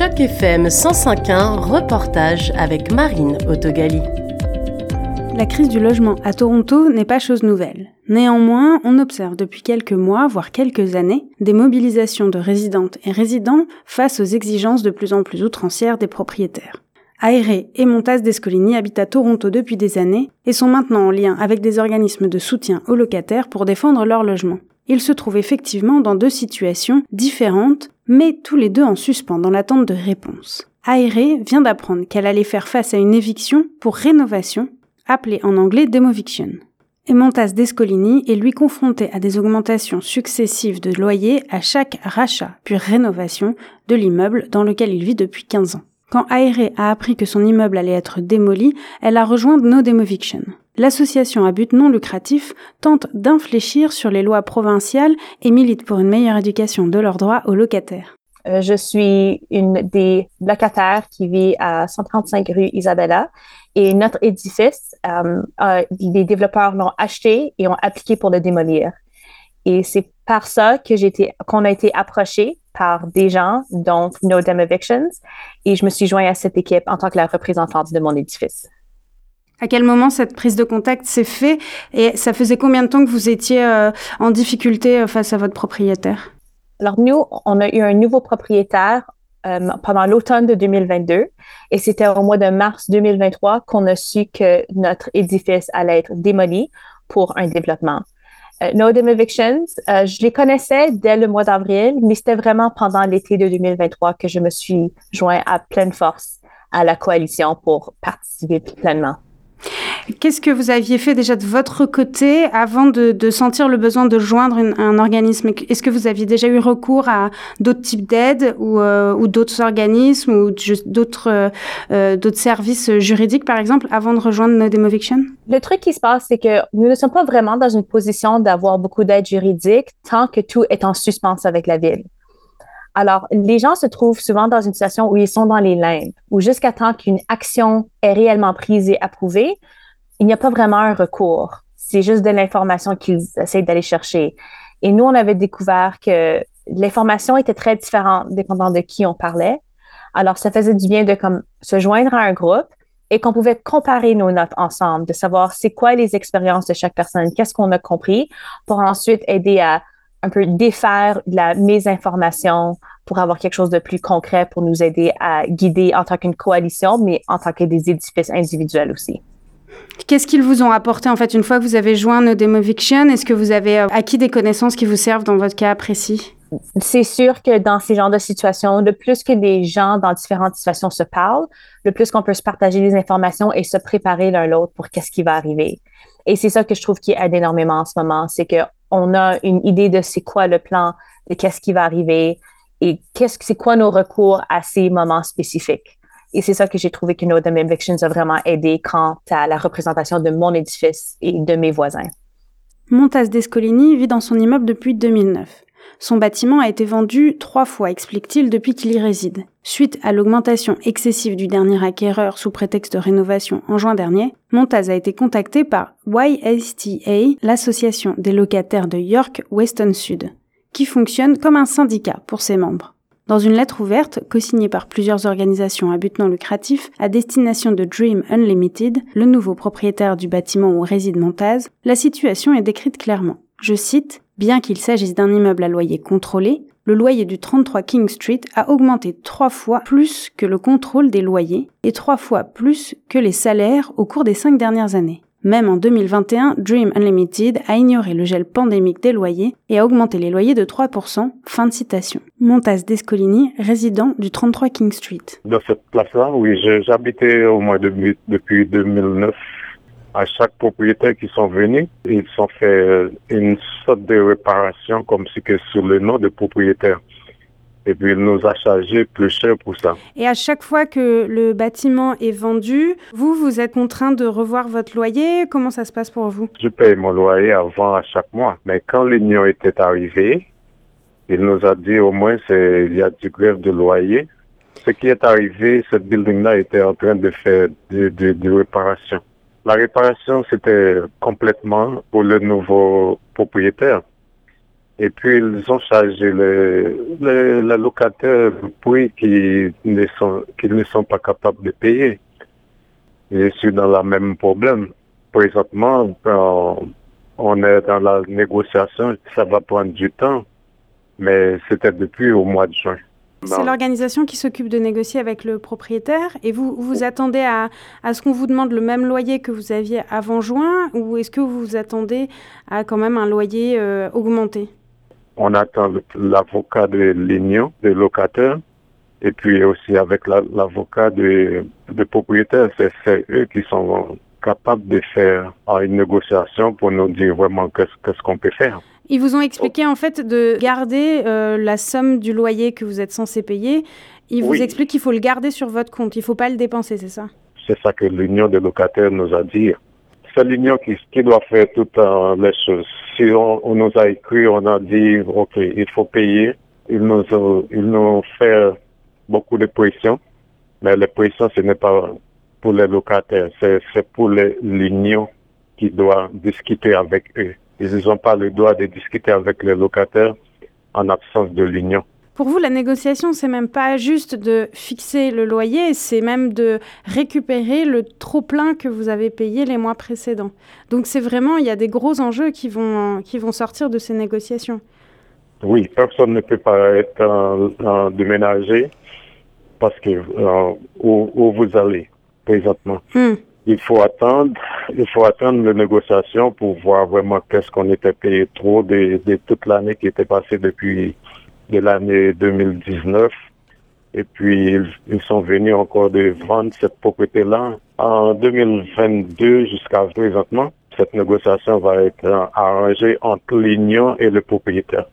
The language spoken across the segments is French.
Choc FM 105.1, reportage avec Marine Autogali. La crise du logement à Toronto n'est pas chose nouvelle. Néanmoins, on observe depuis quelques mois, voire quelques années, des mobilisations de résidentes et résidents face aux exigences de plus en plus outrancières des propriétaires. Aéré et Montaz Descolini habitent à Toronto depuis des années et sont maintenant en lien avec des organismes de soutien aux locataires pour défendre leur logement. Ils se trouvent effectivement dans deux situations différentes, mais tous les deux en suspens dans l'attente de réponses. Aéré vient d'apprendre qu'elle allait faire face à une éviction pour rénovation, appelée en anglais demoviction. Et Montaz Descolini est lui confronté à des augmentations successives de loyers à chaque rachat puis rénovation de l'immeuble dans lequel il vit depuis 15 ans. Quand Aéré a appris que son immeuble allait être démoli, elle a rejoint No Demoviction. L'association à but non lucratif tente d'infléchir sur les lois provinciales et milite pour une meilleure éducation de leurs droits aux locataires. Euh, je suis une des locataires qui vit à 135 rue Isabella et notre édifice, euh, les développeurs l'ont acheté et ont appliqué pour le démolir. Et c'est par ça que j'ai été, qu'on a été approché par des gens, dont No Dem Evictions, et je me suis joint à cette équipe en tant que la représentante de mon édifice. À quel moment cette prise de contact s'est faite et ça faisait combien de temps que vous étiez euh, en difficulté euh, face à votre propriétaire? Alors nous, on a eu un nouveau propriétaire euh, pendant l'automne de 2022 et c'était au mois de mars 2023 qu'on a su que notre édifice allait être démoli pour un développement. Euh, no Evictions, je les connaissais dès le mois d'avril, mais c'était vraiment pendant l'été de 2023 que je me suis joint à pleine force à la coalition pour participer pleinement. Qu'est-ce que vous aviez fait déjà de votre côté avant de, de sentir le besoin de joindre un organisme? Est-ce que vous aviez déjà eu recours à d'autres types d'aides ou, euh, ou d'autres organismes ou d'autres euh, euh, services juridiques, par exemple, avant de rejoindre No Demoviction Le truc qui se passe, c'est que nous ne sommes pas vraiment dans une position d'avoir beaucoup d'aide juridique tant que tout est en suspens avec la ville. Alors, les gens se trouvent souvent dans une situation où ils sont dans les limbes, où jusqu'à temps qu'une action est réellement prise et approuvée, il n'y a pas vraiment un recours. C'est juste de l'information qu'ils essaient d'aller chercher. Et nous, on avait découvert que l'information était très différente dépendant de qui on parlait. Alors, ça faisait du bien de comme se joindre à un groupe et qu'on pouvait comparer nos notes ensemble, de savoir c'est quoi les expériences de chaque personne, qu'est-ce qu'on a compris, pour ensuite aider à un peu défaire la mésinformation pour avoir quelque chose de plus concret pour nous aider à guider en tant qu'une coalition, mais en tant que des édifices individuels aussi. Qu'est-ce qu'ils vous ont apporté en fait une fois que vous avez joint No Demoviction? Est-ce que vous avez euh, acquis des connaissances qui vous servent dans votre cas précis? C'est sûr que dans ces genres de situations, le plus que les gens dans différentes situations se parlent, le plus qu'on peut se partager des informations et se préparer l'un l'autre pour qu'est-ce qui va arriver. Et c'est ça que je trouve qui aide énormément en ce moment, c'est que on a une idée de c'est quoi le plan, de qu'est-ce qui va arriver et qu'est-ce c'est quoi nos recours à ces moments spécifiques. Et c'est ça que j'ai trouvé que No Evictions a vraiment aidé quant à la représentation de mon édifice et de mes voisins. Montaz Descolini vit dans son immeuble depuis 2009. Son bâtiment a été vendu trois fois, explique-t-il, depuis qu'il y réside. Suite à l'augmentation excessive du dernier acquéreur sous prétexte de rénovation en juin dernier, Montaz a été contacté par YSTA, l'association des locataires de York Weston Sud, qui fonctionne comme un syndicat pour ses membres. Dans une lettre ouverte, co-signée par plusieurs organisations à but non lucratif, à destination de Dream Unlimited, le nouveau propriétaire du bâtiment où réside Montaz, la situation est décrite clairement. Je cite, Bien qu'il s'agisse d'un immeuble à loyer contrôlé, le loyer du 33 King Street a augmenté trois fois plus que le contrôle des loyers et trois fois plus que les salaires au cours des cinq dernières années. Même en 2021, Dream Unlimited a ignoré le gel pandémique des loyers et a augmenté les loyers de 3%. Fin de citation. Montas Descolini, résident du 33 King Street. Dans cette place-là, oui, j'habitais au moins depuis 2009. À chaque propriétaire qui sont venus, ils ont fait une sorte de réparation comme si que sur le nom de propriétaire et puis il nous a chargé plus cher pour ça. Et à chaque fois que le bâtiment est vendu, vous, vous êtes contraint de revoir votre loyer. Comment ça se passe pour vous? Je paye mon loyer avant à chaque mois. Mais quand l'union était arrivée, il nous a dit au moins il y a du grève de loyer. Ce qui est arrivé, ce building-là était en train de faire des de, réparations. La réparation, c'était complètement pour le nouveau propriétaire. Et puis, ils ont chargé les, les locataires du prix qui ne, sont, qui ne sont pas capables de payer. je suis dans le même problème. Présentement, on est dans la négociation, ça va prendre du temps, mais c'était depuis au mois de juin. C'est l'organisation qui s'occupe de négocier avec le propriétaire et vous vous attendez à, à ce qu'on vous demande le même loyer que vous aviez avant juin ou est-ce que vous vous attendez à quand même un loyer euh, augmenté? On attend l'avocat de l'union des locataires et puis aussi avec l'avocat de, de propriétaires. C'est eux qui sont capables de faire une négociation pour nous dire vraiment qu'est-ce qu'on peut faire. Ils vous ont expliqué en fait de garder euh, la somme du loyer que vous êtes censé payer. Ils vous expliquent qu'il faut le garder sur votre compte, il ne faut pas le dépenser, c'est ça? C'est ça que l'union des locataires nous a dit. C'est l'union qui, qui, doit faire toutes euh, les choses. Si on, nous a écrit, on a dit, OK, il faut payer. Ils nous, ils nous fait beaucoup de pression, mais la pression, ce n'est pas pour les locataires, c'est pour l'union qui doit discuter avec eux. Ils n'ont pas le droit de discuter avec les locataires en absence de l'union. Pour vous, la négociation, c'est même pas juste de fixer le loyer, c'est même de récupérer le trop-plein que vous avez payé les mois précédents. Donc c'est vraiment, il y a des gros enjeux qui vont, qui vont sortir de ces négociations. Oui, personne ne peut pas être en, déménager parce que euh, où, vous allez présentement. Hmm il faut attendre, il faut attendre les négociations pour voir vraiment qu'est-ce qu'on était payé trop de, toute l'année qui était passée depuis l'année 2019. Et puis, ils, sont venus encore de vendre cette propriété-là en 2022 jusqu'à présentement. Cette négociation va être arrangée entre l'union et le propriétaire.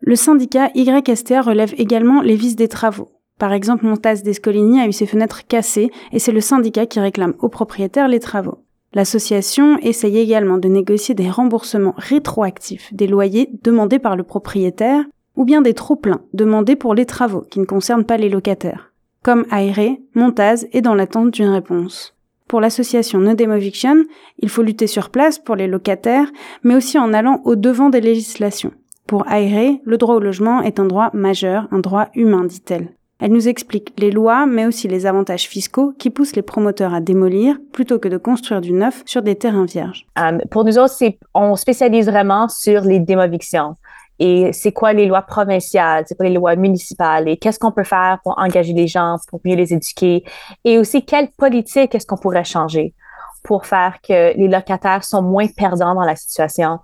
Le syndicat YSTR relève également les vices des travaux. Par exemple, Montaz Descolini a eu ses fenêtres cassées et c'est le syndicat qui réclame aux propriétaires les travaux. L'association essaye également de négocier des remboursements rétroactifs des loyers demandés par le propriétaire ou bien des trop-pleins demandés pour les travaux qui ne concernent pas les locataires. Comme Aéré, Montaz est dans l'attente d'une réponse. Pour l'association No Demoviction, il faut lutter sur place pour les locataires, mais aussi en allant au devant des législations. Pour Aéré, le droit au logement est un droit majeur, un droit humain, dit-elle. Elle nous explique les lois, mais aussi les avantages fiscaux qui poussent les promoteurs à démolir plutôt que de construire du neuf sur des terrains vierges. Euh, pour nous autres, on spécialise vraiment sur les démovictions. Et c'est quoi les lois provinciales, c'est quoi les lois municipales et qu'est-ce qu'on peut faire pour engager les gens, pour mieux les éduquer? Et aussi quelle politique est-ce qu'on pourrait changer pour faire que les locataires sont moins perdants dans la situation?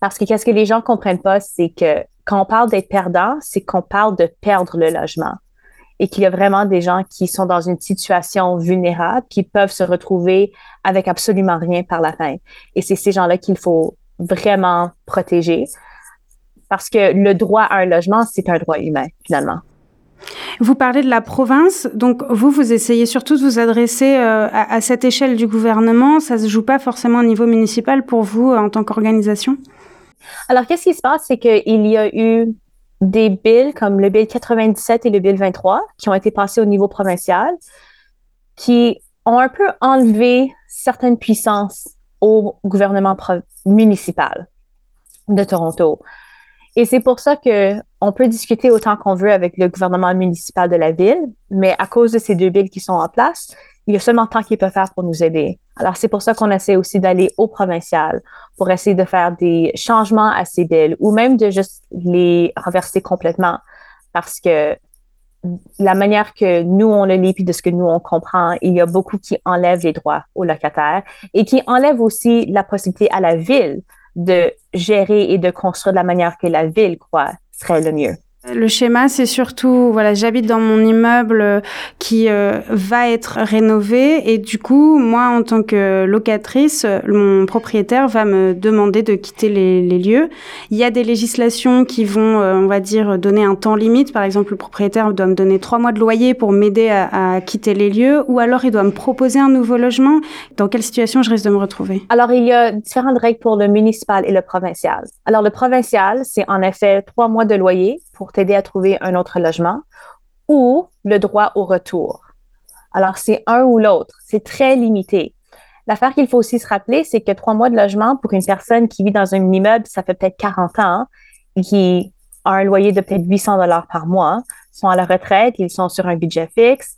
Parce que qu'est-ce que les gens comprennent pas, c'est que quand on parle d'être perdant, c'est qu'on parle de perdre le logement et qu'il y a vraiment des gens qui sont dans une situation vulnérable, qui peuvent se retrouver avec absolument rien par la fin. Et c'est ces gens-là qu'il faut vraiment protéger parce que le droit à un logement, c'est un droit humain, finalement. Vous parlez de la province, donc vous, vous essayez surtout de vous adresser euh, à, à, cette échelle du gouvernement. Ça se joue pas forcément au niveau municipal pour vous euh, en tant qu'organisation? Alors, qu'est-ce qui se passe, c'est qu'il y a eu des bills comme le bill 97 et le bill 23 qui ont été passés au niveau provincial, qui ont un peu enlevé certaines puissances au gouvernement municipal de Toronto. Et c'est pour ça que on peut discuter autant qu'on veut avec le gouvernement municipal de la ville, mais à cause de ces deux bills qui sont en place, il y a seulement tant qu'ils peuvent faire pour nous aider. Alors, c'est pour ça qu'on essaie aussi d'aller au provincial pour essayer de faire des changements à ces billes ou même de juste les renverser complètement parce que la manière que nous, on le lit puis de ce que nous, on comprend, il y a beaucoup qui enlèvent les droits aux locataires et qui enlèvent aussi la possibilité à la ville de gérer et de construire de la manière que la ville croit serait le mieux. Le schéma, c'est surtout, voilà, j'habite dans mon immeuble euh, qui euh, va être rénové et du coup, moi, en tant que locatrice, mon propriétaire va me demander de quitter les, lieux. Il y a des législations qui vont, euh, on va dire, donner un temps limite. Par exemple, le propriétaire doit me donner trois mois de loyer pour m'aider à, quitter les lieux ou alors il doit me proposer un nouveau logement. Dans quelle situation je risque de me retrouver? Alors, il y a différentes règles pour le municipal et le provincial. Alors, le provincial, c'est en effet trois mois de loyer pour t'aider à trouver un autre logement ou le droit au retour. Alors, c'est un ou l'autre. C'est très limité. L'affaire qu'il faut aussi se rappeler, c'est que trois mois de logement pour une personne qui vit dans un immeuble, ça fait peut-être 40 ans, qui ont un loyer de peut-être 800 dollars par mois, sont à la retraite, ils sont sur un budget fixe.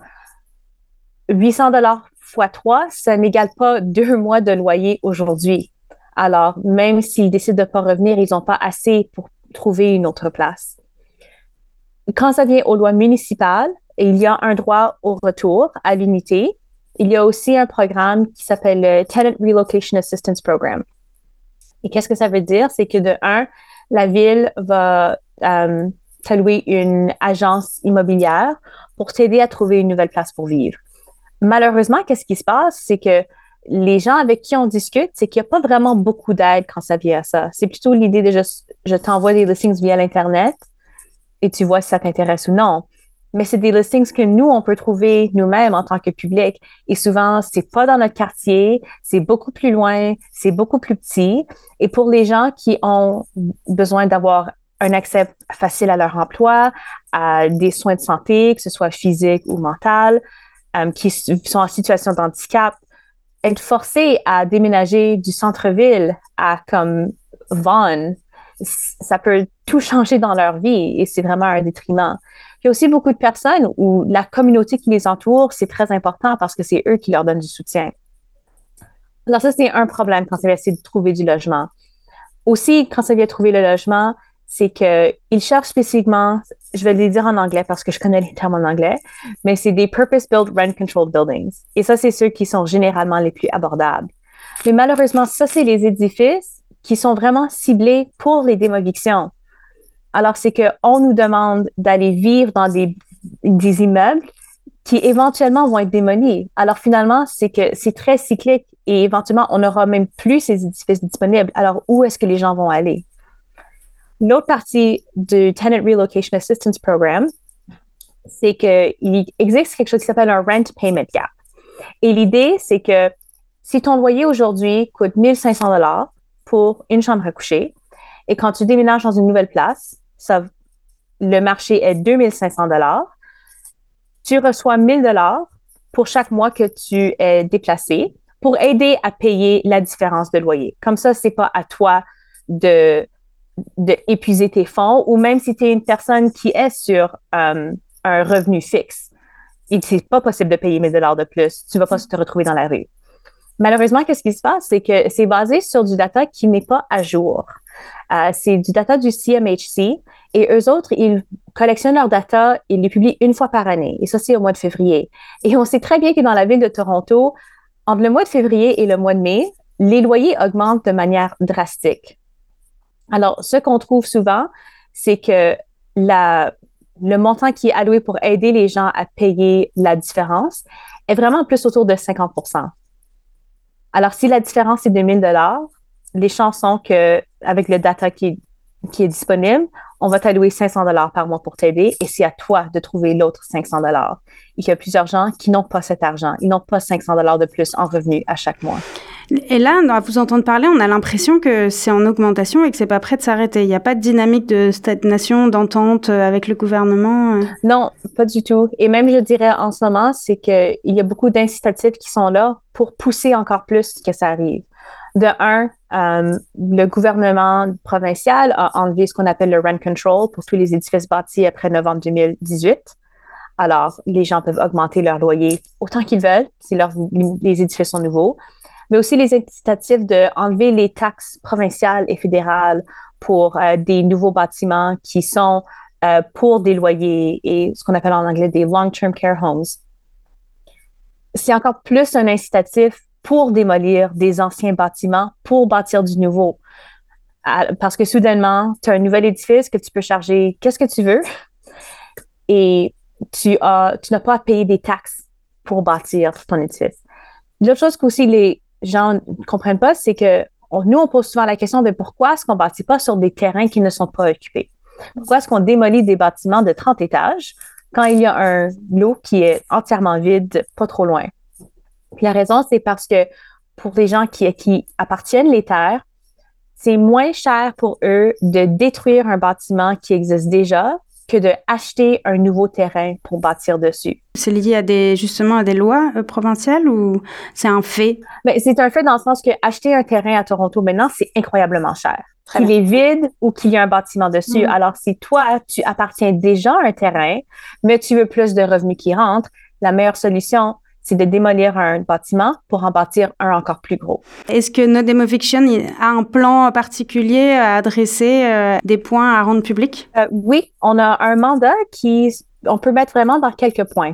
800 dollars fois 3, ça n'égale pas deux mois de loyer aujourd'hui. Alors, même s'ils décident de ne pas revenir, ils n'ont pas assez pour trouver une autre place. Quand ça vient aux lois municipales, il y a un droit au retour à l'unité. Il y a aussi un programme qui s'appelle le Tenant Relocation Assistance Program. Et qu'est-ce que ça veut dire? C'est que de un, la ville va euh, t'allouer une agence immobilière pour t'aider à trouver une nouvelle place pour vivre. Malheureusement, qu'est-ce qui se passe? C'est que les gens avec qui on discute, c'est qu'il n'y a pas vraiment beaucoup d'aide quand ça vient à ça. C'est plutôt l'idée de je t'envoie des listings via l'Internet et tu vois si ça t'intéresse ou non. Mais c'est des listings que nous, on peut trouver nous-mêmes en tant que public. Et souvent, c'est pas dans notre quartier, c'est beaucoup plus loin, c'est beaucoup plus petit. Et pour les gens qui ont besoin d'avoir un accès facile à leur emploi, à des soins de santé, que ce soit physique ou mental, euh, qui sont en situation de handicap, être forcé à déménager du centre-ville à comme Vaughan, ça peut tout changer dans leur vie et c'est vraiment un détriment. Il y a aussi beaucoup de personnes où la communauté qui les entoure, c'est très important parce que c'est eux qui leur donnent du soutien. Alors ça, c'est un problème quand ça vient de trouver du logement. Aussi, quand ça vient trouver le logement, c'est qu'ils cherchent spécifiquement, je vais les dire en anglais parce que je connais les termes en anglais, mais c'est des purpose-built rent-controlled buildings. Et ça, c'est ceux qui sont généralement les plus abordables. Mais malheureusement, ça, c'est les édifices qui sont vraiment ciblés pour les démovictions. Alors, c'est qu'on nous demande d'aller vivre dans des, des immeubles qui éventuellement vont être démolis. Alors, finalement, c'est que c'est très cyclique et éventuellement, on n'aura même plus ces édifices disponibles. Alors, où est-ce que les gens vont aller? L'autre partie du Tenant Relocation Assistance Program, c'est qu'il existe quelque chose qui s'appelle un Rent Payment Gap. Et l'idée, c'est que si ton loyer aujourd'hui coûte 1500 dollars pour une chambre à coucher, et quand tu déménages dans une nouvelle place, ça, le marché est 2500 dollars, tu reçois 1000 dollars pour chaque mois que tu es déplacé pour aider à payer la différence de loyer. Comme ça, c'est pas à toi de d'épuiser tes fonds ou même si tu es une personne qui est sur euh, un revenu fixe, il n'est pas possible de payer 1000 dollars de plus, tu vas pas te retrouver dans la rue. Malheureusement, qu'est-ce qui se passe? C'est que c'est basé sur du data qui n'est pas à jour. Euh, c'est du data du CMHC et eux autres, ils collectionnent leur data, ils les publient une fois par année. Et ça, c'est au mois de février. Et on sait très bien que dans la ville de Toronto, entre le mois de février et le mois de mai, les loyers augmentent de manière drastique. Alors, ce qu'on trouve souvent, c'est que le montant qui est alloué pour aider les gens à payer la différence est vraiment plus autour de 50 Alors, si la différence est de 1000 dollars, les chances sont que avec le data qui, qui est disponible, on va t'allouer 500 dollars par mois pour t'aider et c'est à toi de trouver l'autre 500 dollars. Il y a plusieurs gens qui n'ont pas cet argent. Ils n'ont pas 500 dollars de plus en revenus à chaque mois. Et là, à vous entendre parler, on a l'impression que c'est en augmentation et que c'est pas prêt de s'arrêter. Il n'y a pas de dynamique de stagnation, d'entente euh, avec le gouvernement. Euh? Non, pas du tout. Et même, je dirais en ce moment, c'est qu'il y a beaucoup d'incitatifs qui sont là pour pousser encore plus que ça arrive. De un, euh, le gouvernement provincial a enlevé ce qu'on appelle le rent control pour tous les édifices bâtis après novembre 2018. Alors, les gens peuvent augmenter leur loyer autant qu'ils veulent si leur, les édifices sont nouveaux mais aussi les incitatifs d'enlever les taxes provinciales et fédérales pour euh, des nouveaux bâtiments qui sont euh, pour des loyers et ce qu'on appelle en anglais des long-term care homes. C'est encore plus un incitatif pour démolir des anciens bâtiments, pour bâtir du nouveau. Parce que soudainement, tu as un nouvel édifice que tu peux charger qu'est-ce que tu veux et tu, tu n'as pas à payer des taxes pour bâtir ton édifice. L'autre chose qu'aussi les, gens ne comprennent pas, c'est que nous, on pose souvent la question de pourquoi est-ce qu'on bâtit pas sur des terrains qui ne sont pas occupés? Pourquoi est-ce qu'on démolit des bâtiments de 30 étages quand il y a un lot qui est entièrement vide, pas trop loin? la raison, c'est parce que pour les gens qui appartiennent les terres, c'est moins cher pour eux de détruire un bâtiment qui existe déjà que de acheter un nouveau terrain pour bâtir dessus. C'est lié à des justement à des lois euh, provinciales ou c'est un fait? Mais ben, c'est un fait dans le sens que acheter un terrain à Toronto maintenant c'est incroyablement cher. Qu'il est vide ou qu'il y a un bâtiment dessus. Mm. Alors si toi tu appartiens déjà à un terrain, mais tu veux plus de revenus qui rentrent, la meilleure solution c'est de démolir un bâtiment pour en bâtir un encore plus gros. Est-ce que No Demo Fiction a un plan particulier à adresser euh, des points à rendre publics? Euh, oui, on a un mandat qui, on peut mettre vraiment dans quelques points.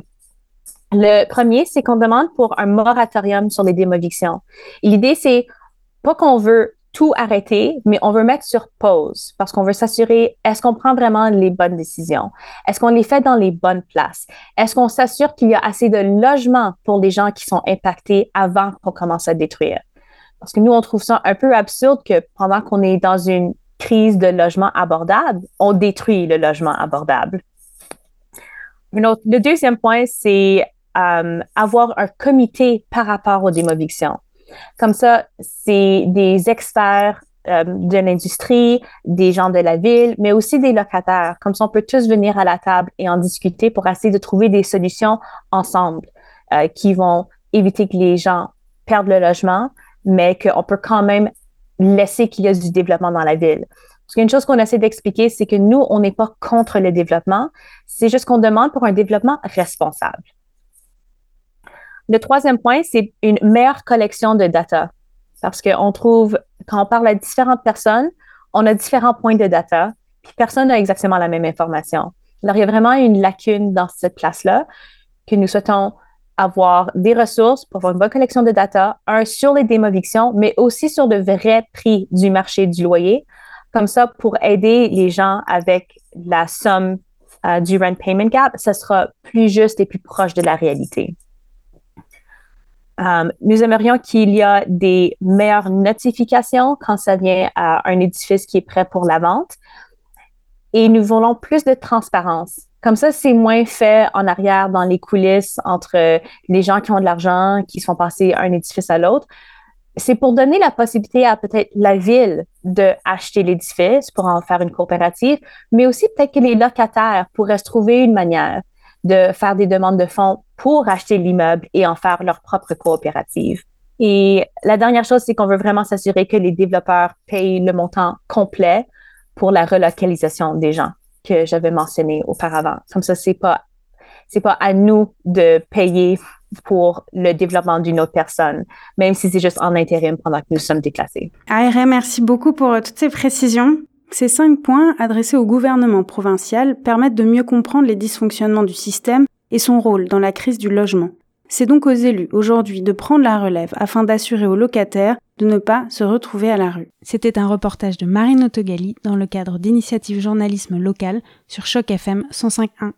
Le premier, c'est qu'on demande pour un moratorium sur les démovictions. L'idée, c'est pas qu'on veut tout arrêter, mais on veut mettre sur pause parce qu'on veut s'assurer, est-ce qu'on prend vraiment les bonnes décisions? Est-ce qu'on les fait dans les bonnes places? Est-ce qu'on s'assure qu'il y a assez de logements pour les gens qui sont impactés avant qu'on commence à détruire? Parce que nous, on trouve ça un peu absurde que pendant qu'on est dans une crise de logement abordable, on détruit le logement abordable. le deuxième point, c'est euh, avoir un comité par rapport aux démovictions. Comme ça, c'est des experts euh, de l'industrie, des gens de la ville, mais aussi des locataires. Comme ça, on peut tous venir à la table et en discuter pour essayer de trouver des solutions ensemble euh, qui vont éviter que les gens perdent le logement, mais qu'on peut quand même laisser qu'il y ait du développement dans la ville. Parce qu'une chose qu'on essaie d'expliquer, c'est que nous, on n'est pas contre le développement, c'est juste qu'on demande pour un développement responsable. Le troisième point, c'est une meilleure collection de data. Parce qu'on trouve, quand on parle à différentes personnes, on a différents points de data, puis personne n'a exactement la même information. Alors, il y a vraiment une lacune dans cette place-là que nous souhaitons avoir des ressources pour avoir une bonne collection de data, un sur les démovictions, mais aussi sur le vrai prix du marché du loyer. Comme ça, pour aider les gens avec la somme euh, du rent payment gap, ça sera plus juste et plus proche de la réalité. Um, nous aimerions qu'il y ait des meilleures notifications quand ça vient à un édifice qui est prêt pour la vente. Et nous voulons plus de transparence. Comme ça, c'est moins fait en arrière dans les coulisses entre les gens qui ont de l'argent, qui sont passés d'un édifice à l'autre. C'est pour donner la possibilité à peut-être la ville de acheter l'édifice pour en faire une coopérative, mais aussi peut-être que les locataires pourraient se trouver une manière de faire des demandes de fonds pour acheter l'immeuble et en faire leur propre coopérative. Et la dernière chose, c'est qu'on veut vraiment s'assurer que les développeurs payent le montant complet pour la relocalisation des gens que j'avais mentionné auparavant. Comme ça, c'est pas c'est pas à nous de payer pour le développement d'une autre personne, même si c'est juste en intérim pendant que nous sommes déclassés. ARM, merci beaucoup pour euh, toutes ces précisions. Ces cinq points adressés au gouvernement provincial permettent de mieux comprendre les dysfonctionnements du système et son rôle dans la crise du logement. C'est donc aux élus aujourd'hui de prendre la relève afin d'assurer aux locataires de ne pas se retrouver à la rue. C'était un reportage de Marine Autogali dans le cadre d'initiatives journalisme local sur Choc FM 105.1.